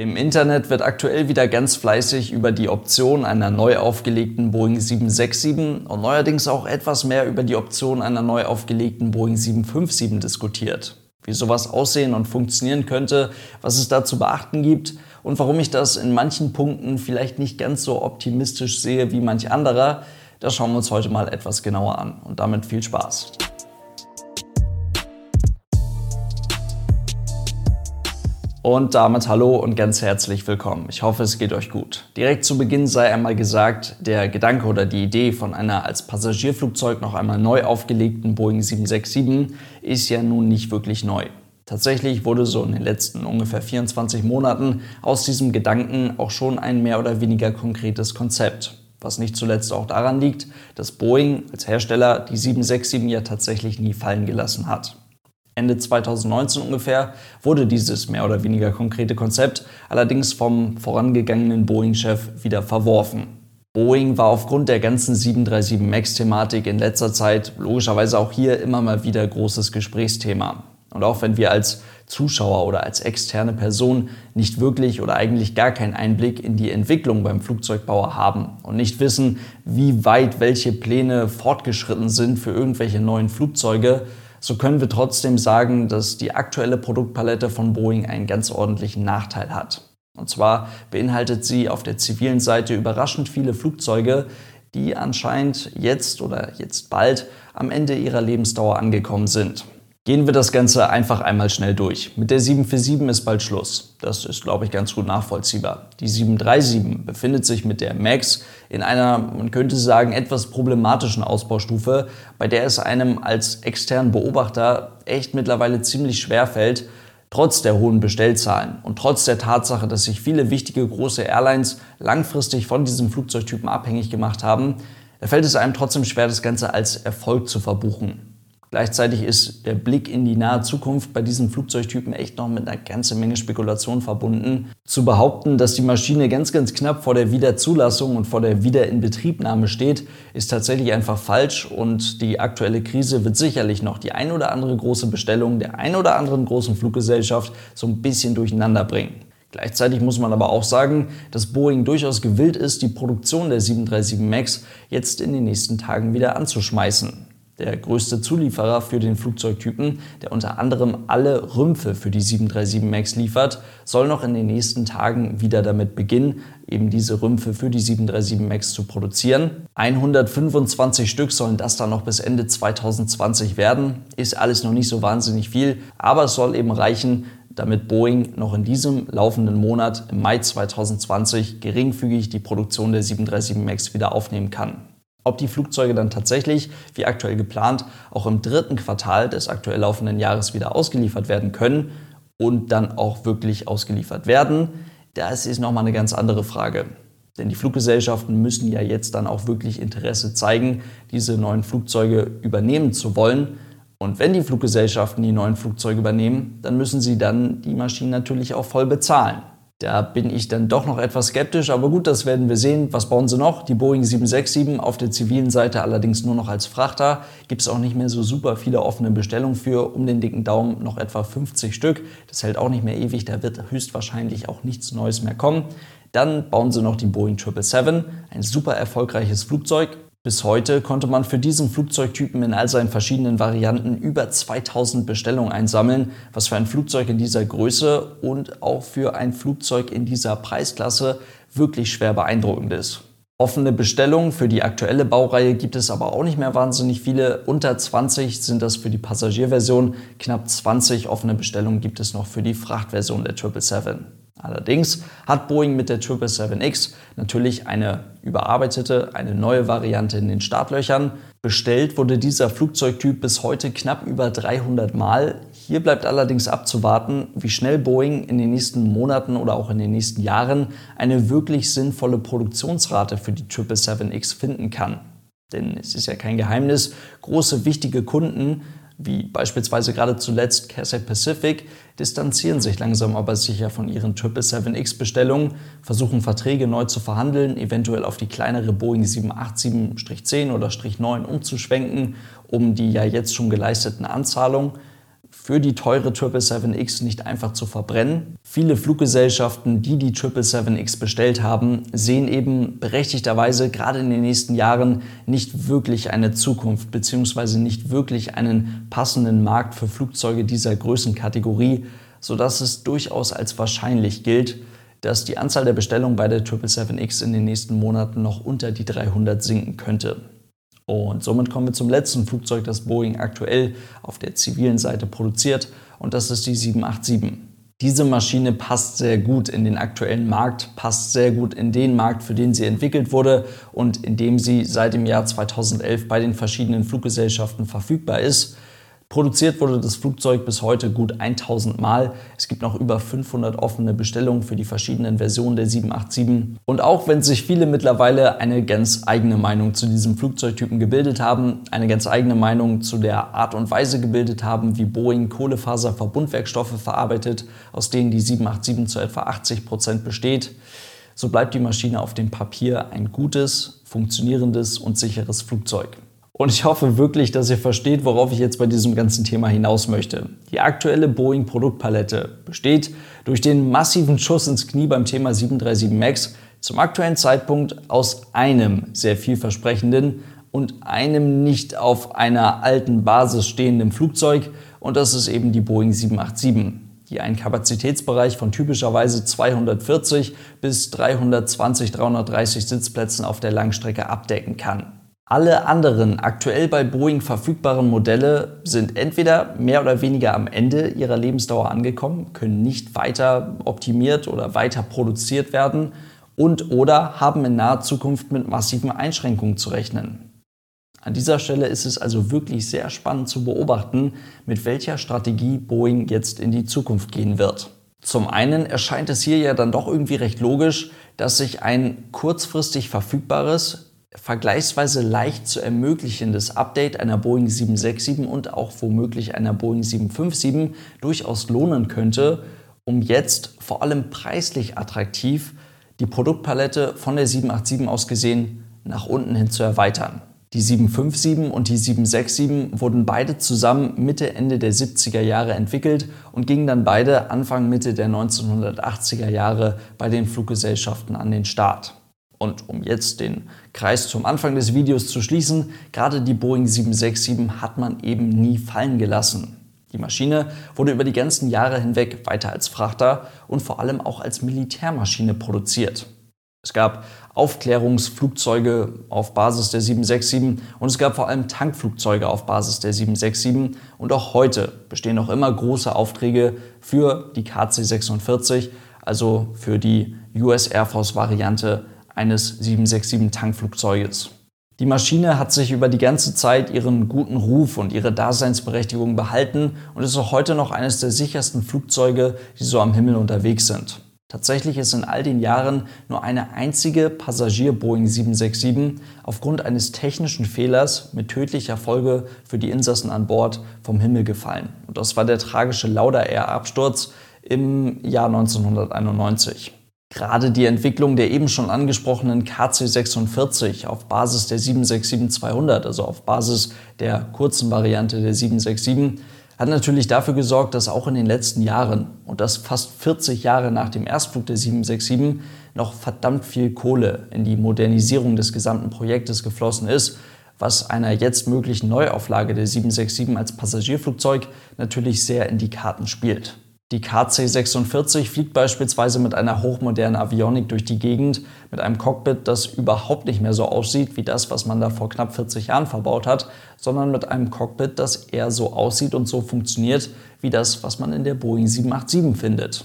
Im Internet wird aktuell wieder ganz fleißig über die Option einer neu aufgelegten Boeing 767 und neuerdings auch etwas mehr über die Option einer neu aufgelegten Boeing 757 diskutiert. Wie sowas aussehen und funktionieren könnte, was es da zu beachten gibt und warum ich das in manchen Punkten vielleicht nicht ganz so optimistisch sehe wie manch anderer, das schauen wir uns heute mal etwas genauer an. Und damit viel Spaß. Und damit hallo und ganz herzlich willkommen. Ich hoffe, es geht euch gut. Direkt zu Beginn sei einmal gesagt, der Gedanke oder die Idee von einer als Passagierflugzeug noch einmal neu aufgelegten Boeing 767 ist ja nun nicht wirklich neu. Tatsächlich wurde so in den letzten ungefähr 24 Monaten aus diesem Gedanken auch schon ein mehr oder weniger konkretes Konzept. Was nicht zuletzt auch daran liegt, dass Boeing als Hersteller die 767 ja tatsächlich nie fallen gelassen hat. Ende 2019 ungefähr wurde dieses mehr oder weniger konkrete Konzept allerdings vom vorangegangenen Boeing-Chef wieder verworfen. Boeing war aufgrund der ganzen 737 MAX-Thematik in letzter Zeit logischerweise auch hier immer mal wieder großes Gesprächsthema. Und auch wenn wir als Zuschauer oder als externe Person nicht wirklich oder eigentlich gar keinen Einblick in die Entwicklung beim Flugzeugbauer haben und nicht wissen, wie weit welche Pläne fortgeschritten sind für irgendwelche neuen Flugzeuge, so können wir trotzdem sagen, dass die aktuelle Produktpalette von Boeing einen ganz ordentlichen Nachteil hat. Und zwar beinhaltet sie auf der zivilen Seite überraschend viele Flugzeuge, die anscheinend jetzt oder jetzt bald am Ende ihrer Lebensdauer angekommen sind. Gehen wir das Ganze einfach einmal schnell durch. Mit der 747 ist bald Schluss. Das ist, glaube ich, ganz gut nachvollziehbar. Die 737 befindet sich mit der MAX in einer, man könnte sagen, etwas problematischen Ausbaustufe, bei der es einem als externen Beobachter echt mittlerweile ziemlich schwer fällt, trotz der hohen Bestellzahlen und trotz der Tatsache, dass sich viele wichtige große Airlines langfristig von diesem Flugzeugtypen abhängig gemacht haben, fällt es einem trotzdem schwer, das Ganze als Erfolg zu verbuchen. Gleichzeitig ist der Blick in die nahe Zukunft bei diesen Flugzeugtypen echt noch mit einer ganzen Menge Spekulation verbunden. Zu behaupten, dass die Maschine ganz, ganz knapp vor der Wiederzulassung und vor der Wiederinbetriebnahme steht, ist tatsächlich einfach falsch und die aktuelle Krise wird sicherlich noch die ein oder andere große Bestellung der ein oder anderen großen Fluggesellschaft so ein bisschen durcheinander bringen. Gleichzeitig muss man aber auch sagen, dass Boeing durchaus gewillt ist, die Produktion der 737 MAX jetzt in den nächsten Tagen wieder anzuschmeißen der größte Zulieferer für den Flugzeugtypen, der unter anderem alle Rümpfe für die 737 MAX liefert, soll noch in den nächsten Tagen wieder damit beginnen, eben diese Rümpfe für die 737 MAX zu produzieren. 125 Stück sollen das dann noch bis Ende 2020 werden. Ist alles noch nicht so wahnsinnig viel, aber es soll eben reichen, damit Boeing noch in diesem laufenden Monat im Mai 2020 geringfügig die Produktion der 737 MAX wieder aufnehmen kann. Ob die Flugzeuge dann tatsächlich, wie aktuell geplant, auch im dritten Quartal des aktuell laufenden Jahres wieder ausgeliefert werden können und dann auch wirklich ausgeliefert werden, das ist nochmal eine ganz andere Frage. Denn die Fluggesellschaften müssen ja jetzt dann auch wirklich Interesse zeigen, diese neuen Flugzeuge übernehmen zu wollen. Und wenn die Fluggesellschaften die neuen Flugzeuge übernehmen, dann müssen sie dann die Maschinen natürlich auch voll bezahlen. Da bin ich dann doch noch etwas skeptisch, aber gut, das werden wir sehen. Was bauen sie noch? Die Boeing 767 auf der zivilen Seite allerdings nur noch als Frachter. Gibt es auch nicht mehr so super viele offene Bestellungen für, um den dicken Daumen noch etwa 50 Stück. Das hält auch nicht mehr ewig, da wird höchstwahrscheinlich auch nichts Neues mehr kommen. Dann bauen sie noch die Boeing 777, ein super erfolgreiches Flugzeug, bis heute konnte man für diesen Flugzeugtypen in all seinen verschiedenen Varianten über 2000 Bestellungen einsammeln, was für ein Flugzeug in dieser Größe und auch für ein Flugzeug in dieser Preisklasse wirklich schwer beeindruckend ist. Offene Bestellungen für die aktuelle Baureihe gibt es aber auch nicht mehr wahnsinnig viele. Unter 20 sind das für die Passagierversion, knapp 20 offene Bestellungen gibt es noch für die Frachtversion der 777. Allerdings hat Boeing mit der 777X natürlich eine überarbeitete, eine neue Variante in den Startlöchern. Bestellt wurde dieser Flugzeugtyp bis heute knapp über 300 Mal. Hier bleibt allerdings abzuwarten, wie schnell Boeing in den nächsten Monaten oder auch in den nächsten Jahren eine wirklich sinnvolle Produktionsrate für die 777X finden kann. Denn es ist ja kein Geheimnis, große wichtige Kunden wie beispielsweise gerade zuletzt Cathay Pacific, distanzieren sich langsam aber sicher von ihren 777X-Bestellungen, versuchen Verträge neu zu verhandeln, eventuell auf die kleinere Boeing 787-10 oder 9 umzuschwenken, um die ja jetzt schon geleisteten Anzahlungen für die teure 777X nicht einfach zu verbrennen. Viele Fluggesellschaften, die die 777X bestellt haben, sehen eben berechtigterweise gerade in den nächsten Jahren nicht wirklich eine Zukunft bzw. nicht wirklich einen passenden Markt für Flugzeuge dieser Größenkategorie, sodass es durchaus als wahrscheinlich gilt, dass die Anzahl der Bestellungen bei der 777X in den nächsten Monaten noch unter die 300 sinken könnte. Und somit kommen wir zum letzten Flugzeug, das Boeing aktuell auf der zivilen Seite produziert, und das ist die 787. Diese Maschine passt sehr gut in den aktuellen Markt, passt sehr gut in den Markt, für den sie entwickelt wurde und in dem sie seit dem Jahr 2011 bei den verschiedenen Fluggesellschaften verfügbar ist. Produziert wurde das Flugzeug bis heute gut 1000 Mal. Es gibt noch über 500 offene Bestellungen für die verschiedenen Versionen der 787. Und auch wenn sich viele mittlerweile eine ganz eigene Meinung zu diesem Flugzeugtypen gebildet haben, eine ganz eigene Meinung zu der Art und Weise gebildet haben, wie Boeing Kohlefaserverbundwerkstoffe verarbeitet, aus denen die 787 zu etwa 80 Prozent besteht, so bleibt die Maschine auf dem Papier ein gutes, funktionierendes und sicheres Flugzeug. Und ich hoffe wirklich, dass ihr versteht, worauf ich jetzt bei diesem ganzen Thema hinaus möchte. Die aktuelle Boeing-Produktpalette besteht durch den massiven Schuss ins Knie beim Thema 737 MAX zum aktuellen Zeitpunkt aus einem sehr vielversprechenden und einem nicht auf einer alten Basis stehenden Flugzeug und das ist eben die Boeing 787 die einen Kapazitätsbereich von typischerweise 240 bis 320, 330 Sitzplätzen auf der Langstrecke abdecken kann. Alle anderen aktuell bei Boeing verfügbaren Modelle sind entweder mehr oder weniger am Ende ihrer Lebensdauer angekommen, können nicht weiter optimiert oder weiter produziert werden und oder haben in naher Zukunft mit massiven Einschränkungen zu rechnen. An dieser Stelle ist es also wirklich sehr spannend zu beobachten, mit welcher Strategie Boeing jetzt in die Zukunft gehen wird. Zum einen erscheint es hier ja dann doch irgendwie recht logisch, dass sich ein kurzfristig verfügbares, vergleichsweise leicht zu ermöglichendes Update einer Boeing 767 und auch womöglich einer Boeing 757 durchaus lohnen könnte, um jetzt vor allem preislich attraktiv die Produktpalette von der 787 aus gesehen nach unten hin zu erweitern. Die 757 und die 767 wurden beide zusammen Mitte, Ende der 70er Jahre entwickelt und gingen dann beide Anfang, Mitte der 1980er Jahre bei den Fluggesellschaften an den Start. Und um jetzt den Kreis zum Anfang des Videos zu schließen, gerade die Boeing 767 hat man eben nie fallen gelassen. Die Maschine wurde über die ganzen Jahre hinweg weiter als Frachter und vor allem auch als Militärmaschine produziert. Es gab Aufklärungsflugzeuge auf Basis der 767 und es gab vor allem Tankflugzeuge auf Basis der 767 und auch heute bestehen noch immer große Aufträge für die KC-46, also für die US Air Force Variante eines 767 Tankflugzeuges. Die Maschine hat sich über die ganze Zeit ihren guten Ruf und ihre Daseinsberechtigung behalten und ist auch heute noch eines der sichersten Flugzeuge, die so am Himmel unterwegs sind. Tatsächlich ist in all den Jahren nur eine einzige Passagier-Boeing 767 aufgrund eines technischen Fehlers mit tödlicher Folge für die Insassen an Bord vom Himmel gefallen. Und das war der tragische Lauda Air-Absturz im Jahr 1991. Gerade die Entwicklung der eben schon angesprochenen KC46 auf Basis der 767-200, also auf Basis der kurzen Variante der 767, hat natürlich dafür gesorgt, dass auch in den letzten Jahren und das fast 40 Jahre nach dem Erstflug der 767 noch verdammt viel Kohle in die Modernisierung des gesamten Projektes geflossen ist, was einer jetzt möglichen Neuauflage der 767 als Passagierflugzeug natürlich sehr in die Karten spielt. Die KC-46 fliegt beispielsweise mit einer hochmodernen Avionik durch die Gegend, mit einem Cockpit, das überhaupt nicht mehr so aussieht wie das, was man da vor knapp 40 Jahren verbaut hat, sondern mit einem Cockpit, das eher so aussieht und so funktioniert wie das, was man in der Boeing 787 findet.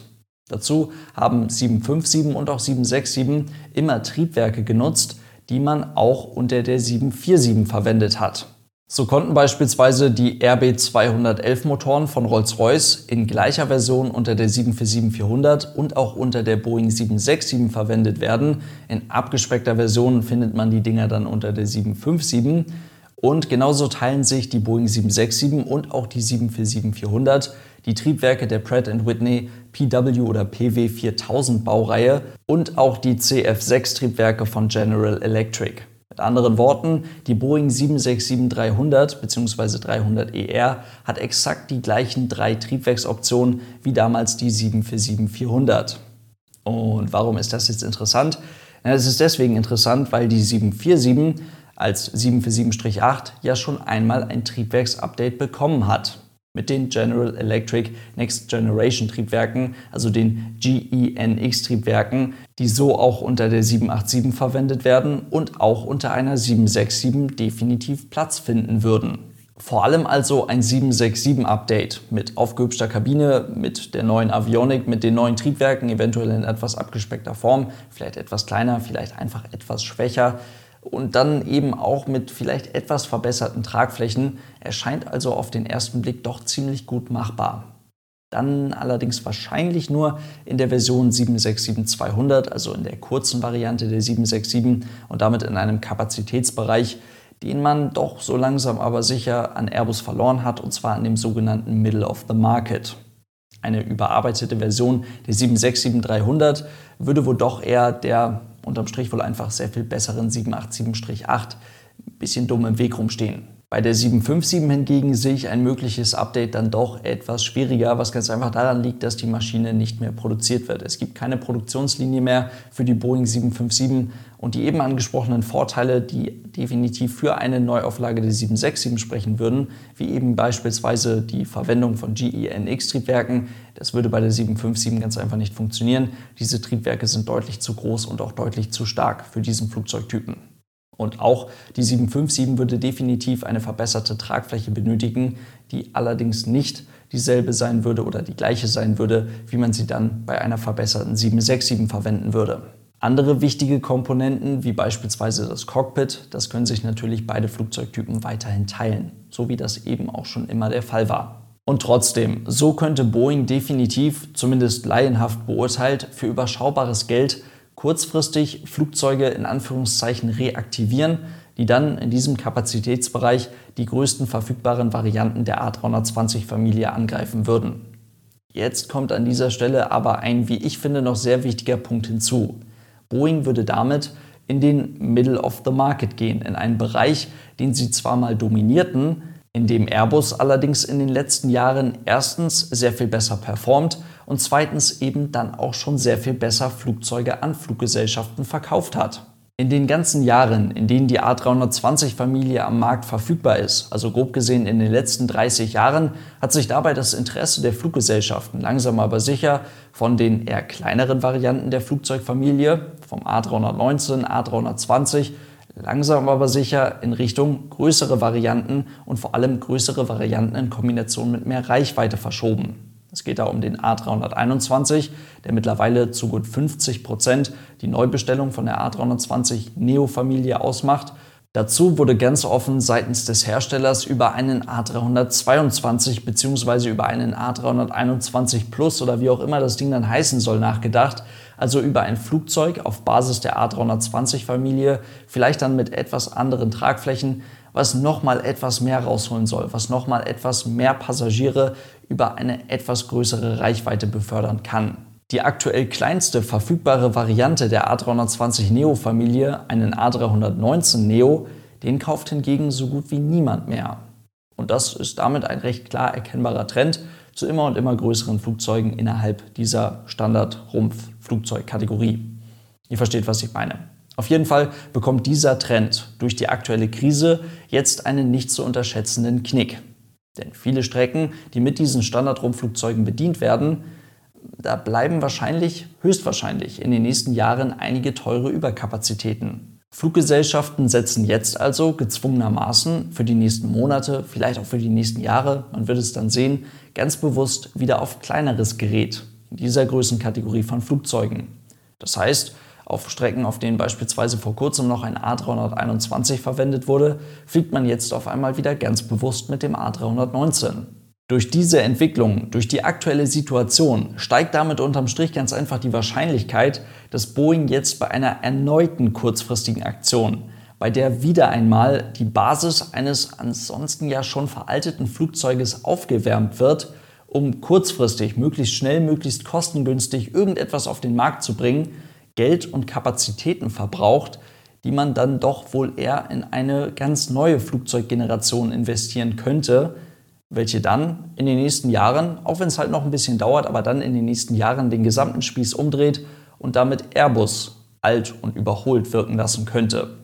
Dazu haben 757 und auch 767 immer Triebwerke genutzt, die man auch unter der 747 verwendet hat. So konnten beispielsweise die RB211 Motoren von Rolls-Royce in gleicher Version unter der 747-400 und auch unter der Boeing 767 verwendet werden. In abgespeckter Version findet man die Dinger dann unter der 757. Und genauso teilen sich die Boeing 767 und auch die 747-400 die Triebwerke der Pratt Whitney PW oder PW 4000 Baureihe und auch die CF6 Triebwerke von General Electric. Mit anderen Worten, die Boeing 767-300 bzw. 300ER hat exakt die gleichen drei Triebwerksoptionen wie damals die 747-400. Und warum ist das jetzt interessant? Es ist deswegen interessant, weil die 747 als 747-8 ja schon einmal ein Triebwerksupdate bekommen hat mit den General Electric Next Generation Triebwerken, also den GENX Triebwerken, die so auch unter der 787 verwendet werden und auch unter einer 767 definitiv Platz finden würden. Vor allem also ein 767-Update mit aufgehübschter Kabine, mit der neuen Avionik, mit den neuen Triebwerken, eventuell in etwas abgespeckter Form, vielleicht etwas kleiner, vielleicht einfach etwas schwächer und dann eben auch mit vielleicht etwas verbesserten Tragflächen erscheint also auf den ersten Blick doch ziemlich gut machbar. Dann allerdings wahrscheinlich nur in der Version 767-200, also in der kurzen Variante der 767 und damit in einem Kapazitätsbereich, den man doch so langsam aber sicher an Airbus verloren hat, und zwar an dem sogenannten Middle of the Market. Eine überarbeitete Version der 767-300 würde wohl doch eher der unterm Strich wohl einfach sehr viel besseren 787-8 ein bisschen dumm im Weg rumstehen. Bei der 757 hingegen sehe ich ein mögliches Update dann doch etwas schwieriger, was ganz einfach daran liegt, dass die Maschine nicht mehr produziert wird. Es gibt keine Produktionslinie mehr für die Boeing 757 und die eben angesprochenen Vorteile, die definitiv für eine Neuauflage der 767 sprechen würden, wie eben beispielsweise die Verwendung von GENX-Triebwerken, das würde bei der 757 ganz einfach nicht funktionieren. Diese Triebwerke sind deutlich zu groß und auch deutlich zu stark für diesen Flugzeugtypen. Und auch die 757 würde definitiv eine verbesserte Tragfläche benötigen, die allerdings nicht dieselbe sein würde oder die gleiche sein würde, wie man sie dann bei einer verbesserten 767 verwenden würde. Andere wichtige Komponenten, wie beispielsweise das Cockpit, das können sich natürlich beide Flugzeugtypen weiterhin teilen, so wie das eben auch schon immer der Fall war. Und trotzdem, so könnte Boeing definitiv, zumindest laienhaft beurteilt, für überschaubares Geld kurzfristig Flugzeuge in Anführungszeichen reaktivieren, die dann in diesem Kapazitätsbereich die größten verfügbaren Varianten der A320-Familie angreifen würden. Jetzt kommt an dieser Stelle aber ein, wie ich finde, noch sehr wichtiger Punkt hinzu. Boeing würde damit in den Middle of the Market gehen, in einen Bereich, den sie zwar mal dominierten, in dem Airbus allerdings in den letzten Jahren erstens sehr viel besser performt und zweitens eben dann auch schon sehr viel besser Flugzeuge an Fluggesellschaften verkauft hat. In den ganzen Jahren, in denen die A320-Familie am Markt verfügbar ist, also grob gesehen in den letzten 30 Jahren, hat sich dabei das Interesse der Fluggesellschaften langsam aber sicher von den eher kleineren Varianten der Flugzeugfamilie, vom A319, A320, langsam aber sicher in Richtung größere Varianten und vor allem größere Varianten in Kombination mit mehr Reichweite verschoben. Es geht da um den A321, der mittlerweile zu gut 50 Prozent die Neubestellung von der A320 Neo-Familie ausmacht. Dazu wurde ganz offen seitens des Herstellers über einen A322 bzw. über einen A321 Plus oder wie auch immer das Ding dann heißen soll nachgedacht. Also über ein Flugzeug auf Basis der A320-Familie, vielleicht dann mit etwas anderen Tragflächen, was nochmal etwas mehr rausholen soll, was nochmal etwas mehr Passagiere über eine etwas größere Reichweite befördern kann. Die aktuell kleinste verfügbare Variante der A320 Neo-Familie, einen A319 Neo, den kauft hingegen so gut wie niemand mehr. Und das ist damit ein recht klar erkennbarer Trend zu immer und immer größeren Flugzeugen innerhalb dieser Standard-Rumpf-Flugzeugkategorie. Ihr versteht, was ich meine. Auf jeden Fall bekommt dieser Trend durch die aktuelle Krise jetzt einen nicht zu unterschätzenden Knick. Denn viele Strecken, die mit diesen Standardrumpfflugzeugen bedient werden, da bleiben wahrscheinlich, höchstwahrscheinlich in den nächsten Jahren einige teure Überkapazitäten. Fluggesellschaften setzen jetzt also gezwungenermaßen für die nächsten Monate, vielleicht auch für die nächsten Jahre, man wird es dann sehen, ganz bewusst wieder auf kleineres Gerät in dieser Größenkategorie von Flugzeugen. Das heißt, auf Strecken, auf denen beispielsweise vor kurzem noch ein A321 verwendet wurde, fliegt man jetzt auf einmal wieder ganz bewusst mit dem A319. Durch diese Entwicklung, durch die aktuelle Situation steigt damit unterm Strich ganz einfach die Wahrscheinlichkeit, dass Boeing jetzt bei einer erneuten kurzfristigen Aktion, bei der wieder einmal die Basis eines ansonsten ja schon veralteten Flugzeuges aufgewärmt wird, um kurzfristig, möglichst schnell, möglichst kostengünstig irgendetwas auf den Markt zu bringen, Geld und Kapazitäten verbraucht, die man dann doch wohl eher in eine ganz neue Flugzeuggeneration investieren könnte, welche dann in den nächsten Jahren, auch wenn es halt noch ein bisschen dauert, aber dann in den nächsten Jahren den gesamten Spieß umdreht und damit Airbus alt und überholt wirken lassen könnte.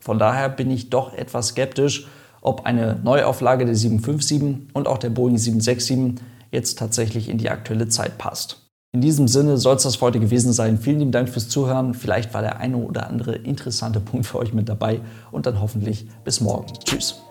Von daher bin ich doch etwas skeptisch, ob eine Neuauflage der 757 und auch der Boeing 767 jetzt tatsächlich in die aktuelle Zeit passt. In diesem Sinne soll es das für heute gewesen sein. Vielen lieben Dank fürs Zuhören. Vielleicht war der eine oder andere interessante Punkt für euch mit dabei und dann hoffentlich bis morgen. Tschüss.